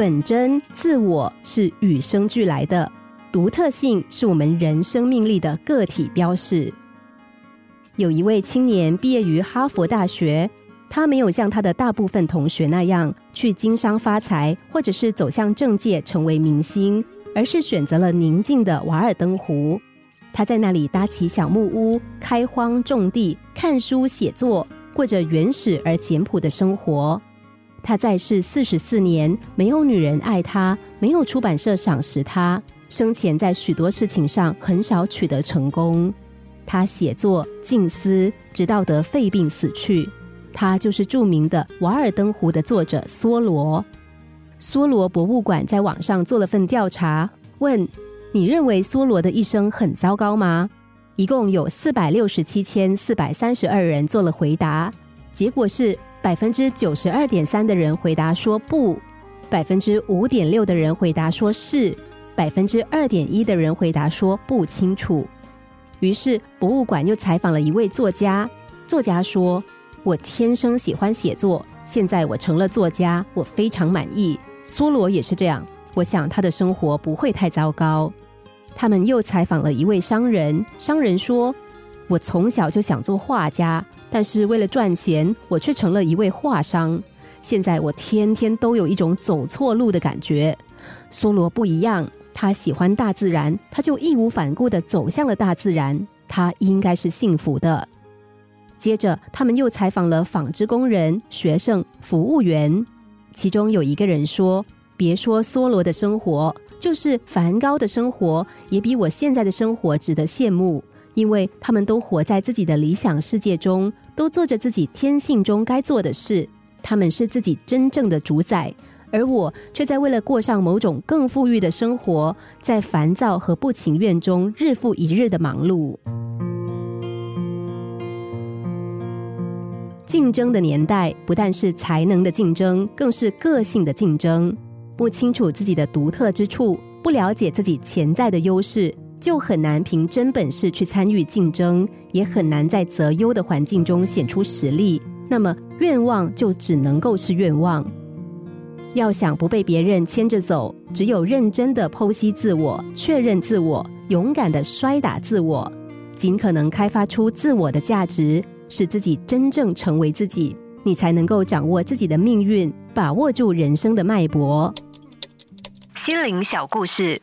本真自我是与生俱来的，独特性是我们人生命力的个体标识。有一位青年毕业于哈佛大学，他没有像他的大部分同学那样去经商发财，或者是走向政界成为明星，而是选择了宁静的瓦尔登湖。他在那里搭起小木屋，开荒种地，看书写作，过着原始而简朴的生活。他在世四十四年，没有女人爱他，没有出版社赏识他，生前在许多事情上很少取得成功。他写作静思，直到得肺病死去。他就是著名的《瓦尔登湖》的作者梭罗。梭罗博物馆在网上做了份调查，问：你认为梭罗的一生很糟糕吗？一共有四百六十七千四百三十二人做了回答，结果是。百分之九十二点三的人回答说不，百分之五点六的人回答说是，百分之二点一的人回答说不清楚。于是博物馆又采访了一位作家，作家说：“我天生喜欢写作，现在我成了作家，我非常满意。”梭罗也是这样，我想他的生活不会太糟糕。他们又采访了一位商人，商人说：“我从小就想做画家。”但是为了赚钱，我却成了一位画商。现在我天天都有一种走错路的感觉。梭罗不一样，他喜欢大自然，他就义无反顾的走向了大自然。他应该是幸福的。接着，他们又采访了纺织工人、学生、服务员，其中有一个人说：“别说梭罗的生活，就是梵高的生活，也比我现在的生活值得羡慕。”因为他们都活在自己的理想世界中，都做着自己天性中该做的事，他们是自己真正的主宰，而我却在为了过上某种更富裕的生活，在烦躁和不情愿中日复一日的忙碌。竞争的年代，不但是才能的竞争，更是个性的竞争。不清楚自己的独特之处，不了解自己潜在的优势。就很难凭真本事去参与竞争，也很难在择优的环境中显出实力。那么愿望就只能够是愿望。要想不被别人牵着走，只有认真的剖析自我、确认自我、勇敢的摔打自我，尽可能开发出自我的价值，使自己真正成为自己，你才能够掌握自己的命运，把握住人生的脉搏。心灵小故事。